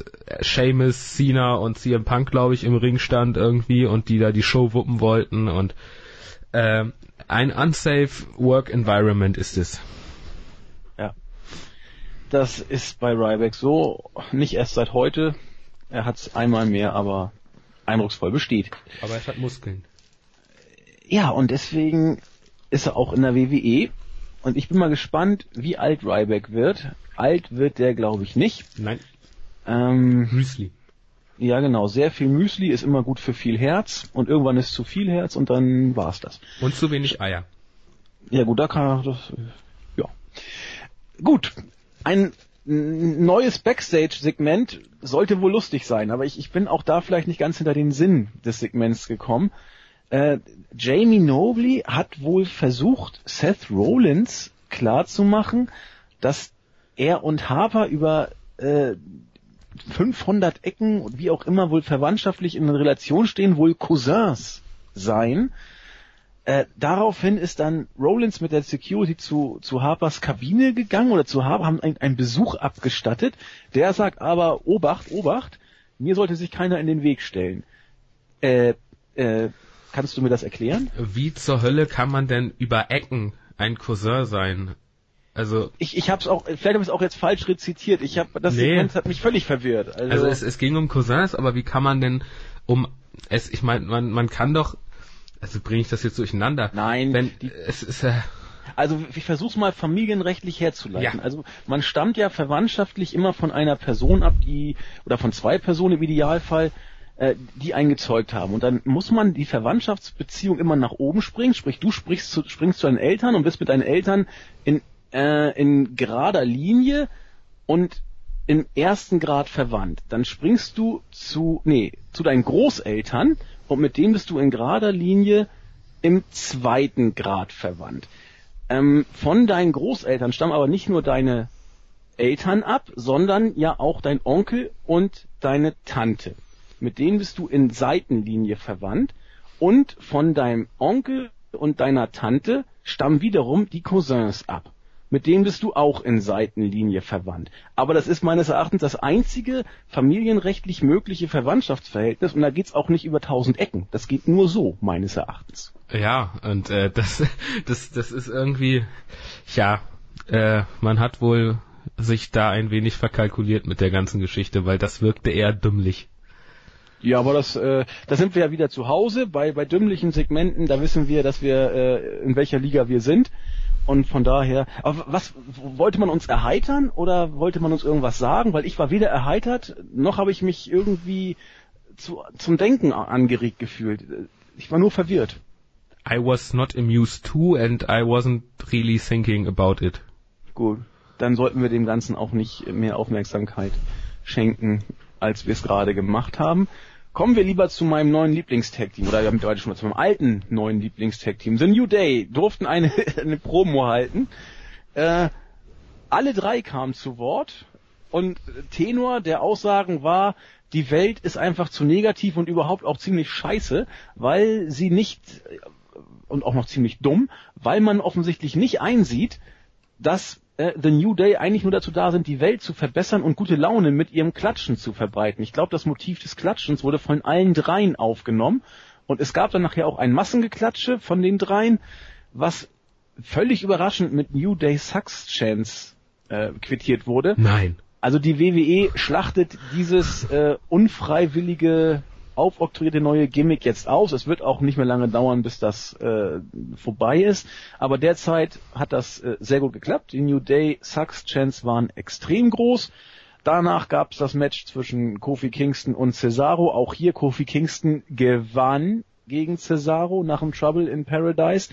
Sheamus, Cena und CM Punk, glaube ich, im Ring stand irgendwie und die da die Show wuppen wollten und äh, ein unsafe Work Environment ist es. Ja. Das ist bei Ryback so, nicht erst seit heute. Er hat es einmal mehr, aber eindrucksvoll bestätigt. Aber er hat Muskeln. Ja, und deswegen ist er auch in der WWE. Und ich bin mal gespannt, wie alt Ryback wird. Alt wird der, glaube ich, nicht. Nein. Ähm, Müsli. Ja, genau. Sehr viel Müsli ist immer gut für viel Herz. Und irgendwann ist zu viel Herz und dann war's das. Und zu wenig Eier. Ja, gut, da kann er das, ja. Gut. Ein neues Backstage-Segment sollte wohl lustig sein, aber ich, ich bin auch da vielleicht nicht ganz hinter den Sinn des Segments gekommen. Äh, Jamie Nobley hat wohl versucht, Seth Rollins klarzumachen, dass er und Harper über äh, 500 Ecken und wie auch immer wohl verwandtschaftlich in Relation stehen, wohl Cousins seien. Äh, daraufhin ist dann Rollins mit der Security zu, zu Harpers Kabine gegangen oder zu Harper, haben einen Besuch abgestattet. Der sagt aber, Obacht, Obacht, mir sollte sich keiner in den Weg stellen. Äh, äh, Kannst du mir das erklären? Wie zur Hölle kann man denn über Ecken ein Cousin sein? Also ich, ich habe es auch, vielleicht habe ich es auch jetzt falsch rezitiert. Ich habe das nee. Segment hat mich völlig verwirrt. Also, also es, es ging um Cousins, aber wie kann man denn um es? Ich meine, man man kann doch Also bringe ich das jetzt durcheinander? Nein, Wenn, die, es ist äh, also ich versuche mal familienrechtlich herzuleiten. Ja. Also man stammt ja verwandtschaftlich immer von einer Person ab, die oder von zwei Personen im Idealfall, äh, die eingezeugt haben. Und dann muss man die Verwandtschaftsbeziehung immer nach oben springen. Sprich, du sprichst zu, springst zu deinen Eltern und bist mit deinen Eltern in äh, in gerader Linie und im ersten Grad verwandt. Dann springst du zu nee zu deinen Großeltern und mit denen bist du in gerader Linie im zweiten Grad verwandt. Ähm, von deinen Großeltern stammen aber nicht nur deine Eltern ab, sondern ja auch dein Onkel und deine Tante. Mit denen bist du in Seitenlinie verwandt und von deinem Onkel und deiner Tante stammen wiederum die Cousins ab. Mit denen bist du auch in Seitenlinie verwandt. Aber das ist meines Erachtens das einzige familienrechtlich mögliche Verwandtschaftsverhältnis und da geht's auch nicht über tausend Ecken. Das geht nur so, meines Erachtens. ja und äh, [LAUGHS] das das das ist irgendwie ja äh, man hat wohl sich da ein wenig verkalkuliert mit der ganzen Geschichte, weil das wirkte eher dümmlich. Ja, aber das, äh, da sind wir ja wieder zu Hause. Bei, bei dümmlichen Segmenten, da wissen wir, dass wir äh, in welcher Liga wir sind. Und von daher, aber was wollte man uns erheitern oder wollte man uns irgendwas sagen? Weil ich war weder erheitert, noch habe ich mich irgendwie zu, zum Denken angeregt gefühlt. Ich war nur verwirrt. I was not amused too and I wasn't really thinking about it. Gut, dann sollten wir dem Ganzen auch nicht mehr Aufmerksamkeit schenken, als wir es gerade gemacht haben. Kommen wir lieber zu meinem neuen Lieblingstag-Team, oder wir haben heute schon mal zu meinem alten neuen Lieblingstag-Team. The New Day durften eine, [LAUGHS] eine Promo halten. Äh, alle drei kamen zu Wort und Tenor der Aussagen war, die Welt ist einfach zu negativ und überhaupt auch ziemlich scheiße, weil sie nicht und auch noch ziemlich dumm, weil man offensichtlich nicht einsieht, dass äh, The New Day eigentlich nur dazu da sind, die Welt zu verbessern und gute Laune mit ihrem Klatschen zu verbreiten. Ich glaube, das Motiv des Klatschens wurde von allen dreien aufgenommen und es gab dann nachher auch ein Massengeklatsche von den dreien, was völlig überraschend mit New Day Sucks Chance äh, quittiert wurde. Nein. Also die WWE schlachtet dieses äh, unfreiwillige, aufoktroyierte neue Gimmick jetzt aus. Es wird auch nicht mehr lange dauern, bis das äh, vorbei ist. Aber derzeit hat das äh, sehr gut geklappt. Die New Day Sucks Chance waren extrem groß. Danach gab es das Match zwischen Kofi Kingston und Cesaro. Auch hier Kofi Kingston gewann gegen Cesaro nach dem Trouble in Paradise.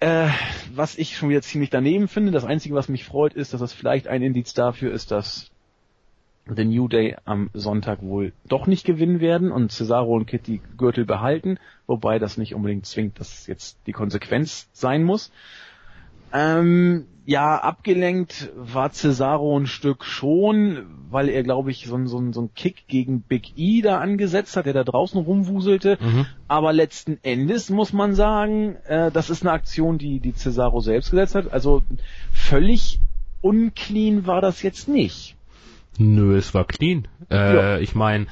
Äh, was ich schon wieder ziemlich daneben finde. Das Einzige, was mich freut, ist, dass es vielleicht ein Indiz dafür ist, dass The New Day am Sonntag wohl doch nicht gewinnen werden und Cesaro und Kitty Gürtel behalten, wobei das nicht unbedingt zwingt, dass jetzt die Konsequenz sein muss. Ähm, ja, abgelenkt war Cesaro ein Stück schon, weil er, glaube ich, so, ein- so, so einen Kick gegen Big E da angesetzt hat, der da draußen rumwuselte. Mhm. Aber letzten Endes muss man sagen, äh, das ist eine Aktion, die, die Cesaro selbst gesetzt hat. Also völlig unclean war das jetzt nicht. Nö, es war clean. Äh, Ja. Ich meine,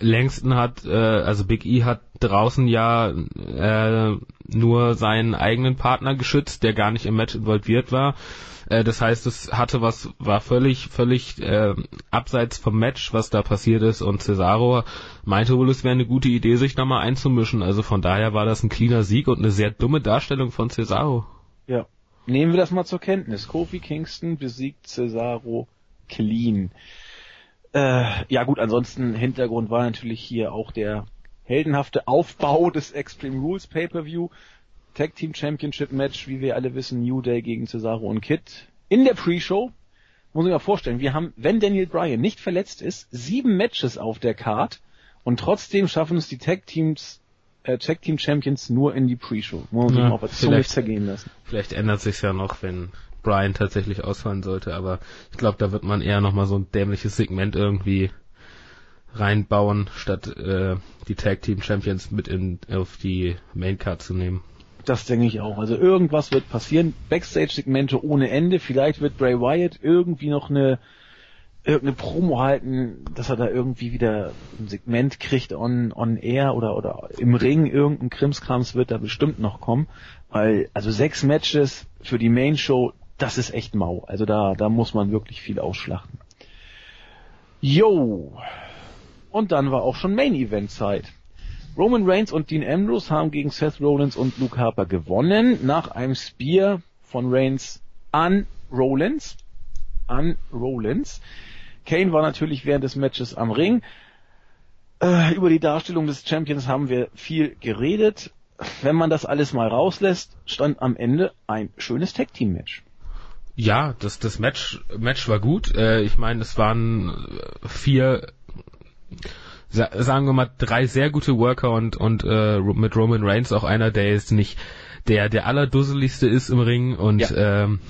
Langston hat, äh, also Big E hat draußen ja äh, nur seinen eigenen Partner geschützt, der gar nicht im Match involviert war. Äh, das heißt, es hatte was, war völlig, völlig äh, abseits vom Match, was da passiert ist. Und Cesaro meinte wohl, es wäre eine gute Idee, sich da mal einzumischen. Also von daher war das ein cleaner Sieg und eine sehr dumme Darstellung von Cesaro. Ja. Nehmen wir das mal zur Kenntnis. Kofi Kingston besiegt Cesaro clean. Äh, ja gut, ansonsten Hintergrund war natürlich hier auch der heldenhafte Aufbau des Extreme Rules Pay-Per-View. Tag Team Championship Match, wie wir alle wissen, New Day gegen Cesaro und Kid. In der Pre-Show, muss ich mir vorstellen, wir haben, wenn Daniel Bryan nicht verletzt ist, sieben Matches auf der Card und trotzdem schaffen es die Tag Teams, äh, Tag Team Champions nur in die Pre-Show. Muss man sich Ja, mal auf der Zunge vielleicht- zergehen lassen. Vielleicht ändert sich's ja noch, wenn Brian tatsächlich ausfallen sollte, aber ich glaube, da wird man eher nochmal so ein dämliches Segment irgendwie reinbauen, statt äh, die Tag Team Champions mit in auf die Main Card zu nehmen. Das denke ich auch. Also irgendwas wird passieren. Backstage-Segmente ohne Ende. Vielleicht wird Bray Wyatt irgendwie noch eine irgendeine Promo halten, dass er da irgendwie wieder ein Segment kriegt on, on air oder, oder im Ring. Irgendein Krimskrams wird da bestimmt noch kommen. Weil, also sechs Matches für die Main Show, das ist echt mau. Also da, da muss man wirklich viel ausschlachten. Yo! Und dann war auch schon Main Event Zeit. Roman Reigns und Dean Ambrose haben gegen Seth Rollins und Luke Harper gewonnen nach einem Spear von Reigns an Rollins. An Rollins. Kane war natürlich während des Matches am Ring. Äh, über die Darstellung des Champions haben wir viel geredet. Wenn man das alles mal rauslässt, stand am Ende ein schönes Tag Team Match. Ja, das, das Match, Match war gut. Äh, ich meine, es waren vier, sagen wir mal, drei sehr gute Worker und, und äh, mit Roman Reigns auch einer, der jetzt nicht der, der allerdusseligste ist im Ring und ja. ähm,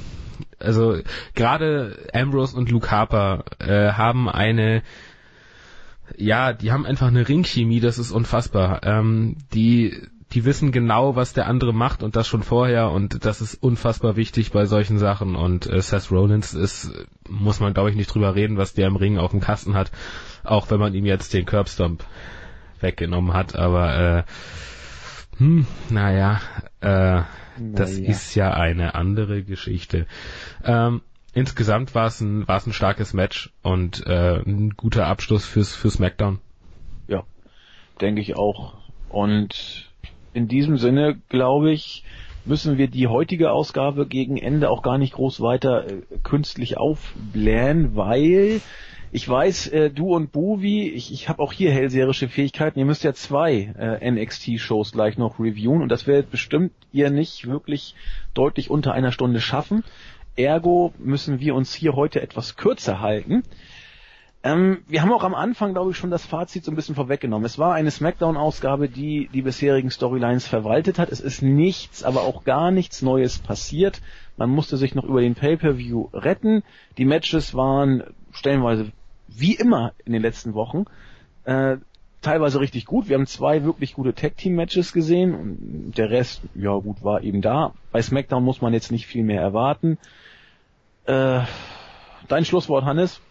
also gerade Ambrose und Luke Harper äh, haben eine ja, die haben einfach eine Ringchemie, das ist unfassbar. Ähm, die die wissen genau, was der andere macht und das schon vorher und das ist unfassbar wichtig bei solchen Sachen und äh, Seth Rollins ist, muss man glaube ich nicht drüber reden, was der im Ring auf dem Kasten hat, auch wenn man ihm jetzt den Curbstomp weggenommen hat, aber äh, hm, naja, äh, das ja. ist ja eine andere Geschichte. Ähm, insgesamt war es ein, war es ein starkes Match und äh, ein guter Abschluss fürs, fürs SmackDown. Ja, denke ich auch. Und in diesem Sinne, glaube ich, müssen wir die heutige Ausgabe gegen Ende auch gar nicht groß weiter äh, künstlich aufblähen, weil ich weiß, äh, du und Bovi, ich, ich habe auch hier hellseherische Fähigkeiten. Ihr müsst ja zwei äh, NXT-Shows gleich noch reviewen und das werdet bestimmt ihr nicht wirklich deutlich unter einer Stunde schaffen. Ergo müssen wir uns hier heute etwas kürzer halten. Ähm, wir haben auch am Anfang, glaube ich, schon das Fazit so ein bisschen vorweggenommen. Es war eine Smackdown-Ausgabe, die die bisherigen Storylines verwaltet hat. Es ist nichts, aber auch gar nichts Neues passiert. Man musste sich noch über den Pay-per-View retten. Die Matches waren stellenweise wie immer in den letzten Wochen, äh, teilweise richtig gut. Wir haben zwei wirklich gute Tag-Team-Matches gesehen und der Rest, ja gut, war eben da. Bei SmackDown muss man jetzt nicht viel mehr erwarten. Äh, dein Schlusswort, Hannes?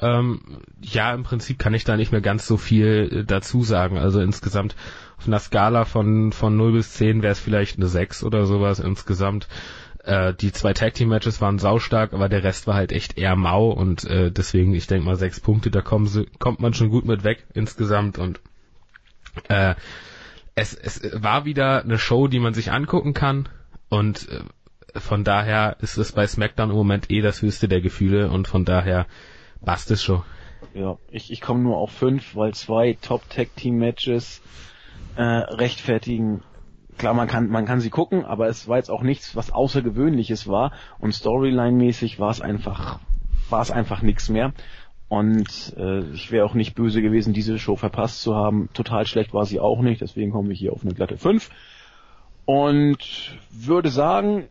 Ähm, ja, im Prinzip kann ich da nicht mehr ganz so viel äh, dazu sagen. Also insgesamt auf einer Skala von, von 0 bis 10 wäre es vielleicht eine 6 oder sowas insgesamt. Äh, die zwei Tag Team Matches waren saustark, aber der Rest war halt echt eher mau und äh, deswegen, ich denke mal, sechs Punkte, da kommen sie, kommt man schon gut mit weg insgesamt und äh, es, es war wieder eine Show, die man sich angucken kann und äh, von daher ist es bei SmackDown im Moment eh das höchste der Gefühle und von daher passt es schon. Ja, ich, ich komme nur auf fünf, weil zwei Top Tag Team Matches äh, rechtfertigen klar, man kann, man kann sie gucken, aber es war jetzt auch nichts, was Außergewöhnliches war. Und Storyline-mäßig war es einfach, war es einfach nichts mehr. Und äh, ich wäre auch nicht böse gewesen, diese Show verpasst zu haben. Total schlecht war sie auch nicht, deswegen kommen wir hier auf eine glatte 5. Und würde sagen,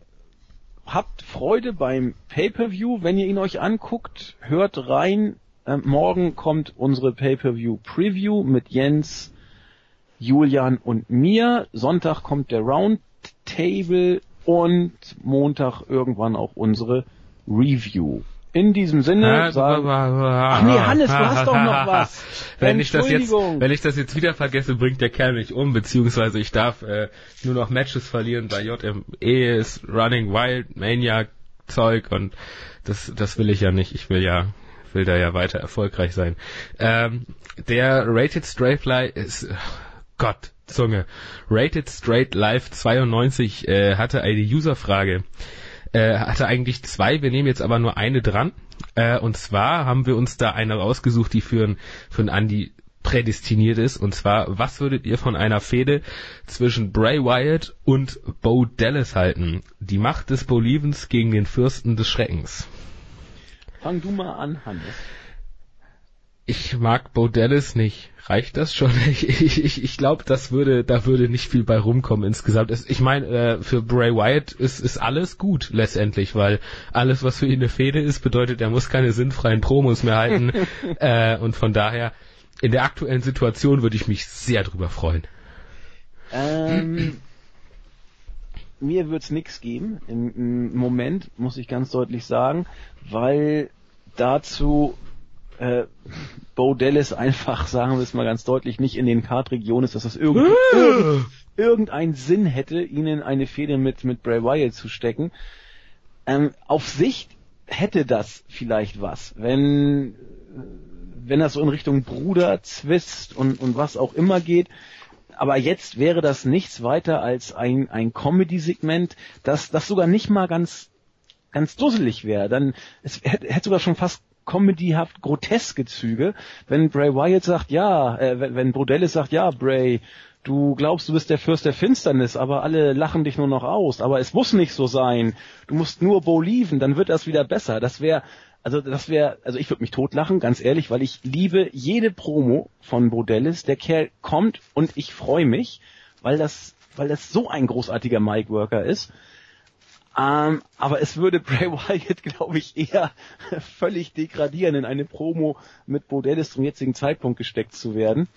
habt Freude beim Pay-per-View, wenn ihr ihn euch anguckt, hört rein. Äh, morgen kommt unsere Pay-per-View Preview mit Jens, Julian und mir. Sonntag kommt der Roundtable und Montag irgendwann auch unsere Review. In diesem Sinne sagen, ach nee, Hannes, du hast doch noch was. [LAUGHS] wenn ich das jetzt, wenn ich das jetzt wieder vergesse, bringt der Kerl mich um, beziehungsweise ich darf äh, nur noch Matches verlieren bei JME ist Running Wild, Maniac Zeug und das, das will ich ja nicht. Ich will ja, will da ja weiter erfolgreich sein. Ähm, der Rated Straight Line ist, Gott, Zunge. Rated Straight Live 92 äh, hatte eine Userfrage. Äh, hatte eigentlich zwei, wir nehmen jetzt aber nur eine dran. Äh, und zwar haben wir uns da eine rausgesucht, die für ein, für ein Andi prädestiniert ist. Und zwar, was würdet ihr von einer Fehde zwischen Bray Wyatt und Bo Dallas halten? Die Macht des Bolivens gegen den Fürsten des Schreckens. Fang du mal an, Hannes. Ich mag Bo Dallas nicht reicht das schon? [LAUGHS] Ich, ich, ich glaube, das würde, da würde nicht viel bei rumkommen insgesamt. Ich meine, äh, für Bray Wyatt ist, ist alles gut letztendlich, weil alles, was für ihn eine Fehde ist, bedeutet, er muss keine sinnfreien Promos mehr halten. [LAUGHS] äh, und von daher, in der aktuellen Situation würde ich mich sehr drüber freuen. Ähm, mir wird's nix geben im, im Moment, muss ich ganz deutlich sagen, weil dazu äh, Bo Dallas einfach, [LAUGHS] sagen wir es mal ganz deutlich, nicht in den Kartregionen ist, dass das irgend, irgend, irgendeinen Sinn hätte, ihnen eine Fehde mit, mit Bray Wyatt zu stecken. Ähm, auf Sicht hätte das vielleicht was, wenn, wenn das so in Richtung Bruder, Zwist und, und was auch immer geht. aber jetzt wäre das nichts weiter als ein, ein Comedy-Segment, das, das sogar nicht mal ganz, ganz dusselig wäre. Dann, es hätte, hätte sogar schon fast comedyhaft groteske Züge, wenn Bray Wyatt sagt, ja, äh, wenn, wenn Brodellis sagt, ja, Bray, du glaubst, du bist der Fürst der Finsternis, aber alle lachen dich nur noch aus, aber es muss nicht so sein. Du musst nur belieben, dann wird das wieder besser. Das wäre also das wäre, also ich würde mich totlachen, ganz ehrlich, weil ich liebe jede Promo von Brodellis. Der Kerl kommt und ich freue mich, weil das, weil das so ein großartiger Mic-Worker ist. Ähm, aber es würde Bray Wyatt, [LAUGHS] glaube ich, eher [LAUGHS] völlig degradieren, in eine Promo mit Brodellis zum jetzigen Zeitpunkt gesteckt zu werden.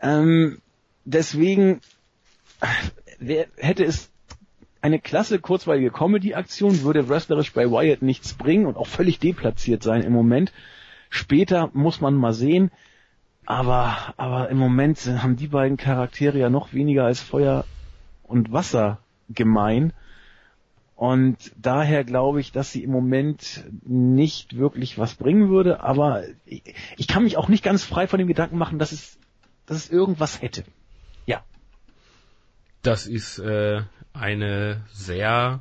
Ähm, deswegen äh, wer, hätte es eine klasse kurzweilige Comedy-Aktion würde wrestlerisch bei Wyatt nichts bringen und auch völlig deplatziert sein im Moment. Später muss man mal sehen. Aber, aber im Moment haben die beiden Charaktere ja noch weniger als Feuer und Wasser gemein. Und daher glaube ich, dass sie im Moment nicht wirklich was bringen würde. Aber ich, ich kann mich auch nicht ganz frei von dem Gedanken machen, dass es, dass es irgendwas hätte. Ja. Das ist äh, eine sehr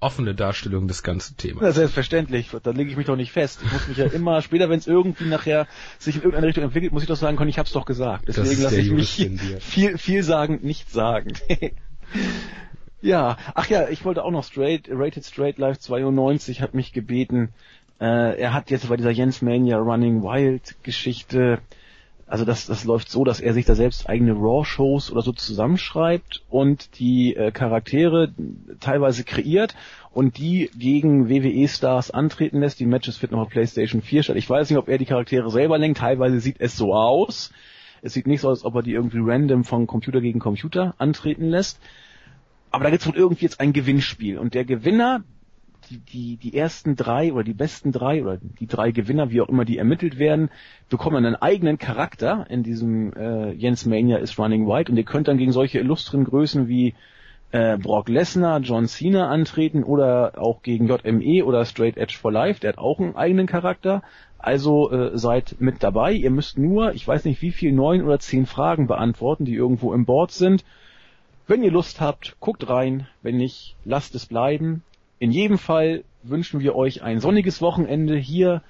offene Darstellung des ganzen Themas. Ja, selbstverständlich. Da lege ich mich doch nicht fest. Ich muss mich ja [LAUGHS] immer, später wenn es irgendwie nachher sich in irgendeine Richtung entwickelt, muss ich doch sagen können, ich hab's doch gesagt. Deswegen lasse ich mich viel, viel sagen, nicht sagen. [LAUGHS] ja, ach ja, ich wollte auch noch Straight, Rated Straight Life 92 hat mich gebeten, äh, er hat jetzt bei dieser Jens Mania Running Wild Geschichte also das, das läuft so, dass er sich da selbst eigene Raw-Shows oder so zusammenschreibt und die äh, Charaktere teilweise kreiert und die gegen WWE-Stars antreten lässt. Die Matches finden auf PlayStation 4 statt. Ich weiß nicht, ob er die Charaktere selber lenkt. Teilweise sieht es so aus. Es sieht nicht so aus, als ob er die irgendwie random von Computer gegen Computer antreten lässt. Aber da gibt es wohl irgendwie jetzt ein Gewinnspiel. Und der Gewinner, die, die, die ersten drei oder die besten drei oder die drei Gewinner, wie auch immer die ermittelt werden, bekommen einen eigenen Charakter in diesem äh, Jens Mania is Running White und ihr könnt dann gegen solche illustren Größen wie äh, Brock Lesnar, John Cena antreten oder auch gegen JME oder Straight Edge for Life, der hat auch einen eigenen Charakter. Also äh, seid mit dabei. Ihr müsst nur, ich weiß nicht wie viel, neun oder zehn Fragen beantworten, die irgendwo im Board sind. Wenn ihr Lust habt, guckt rein. Wenn nicht, lasst es bleiben. In jedem Fall wünschen wir euch ein sonniges Wochenende. Hier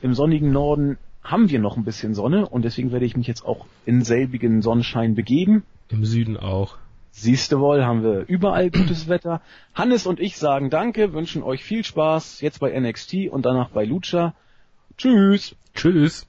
im sonnigen Norden haben wir noch ein bisschen Sonne und deswegen werde ich mich jetzt auch in selbigen Sonnenschein begeben. Im Süden auch. Siehste wohl, haben wir überall gutes Wetter. Hannes und ich sagen Danke, wünschen euch viel Spaß jetzt bei NXT und danach bei Lucha. Tschüss. Tschüss.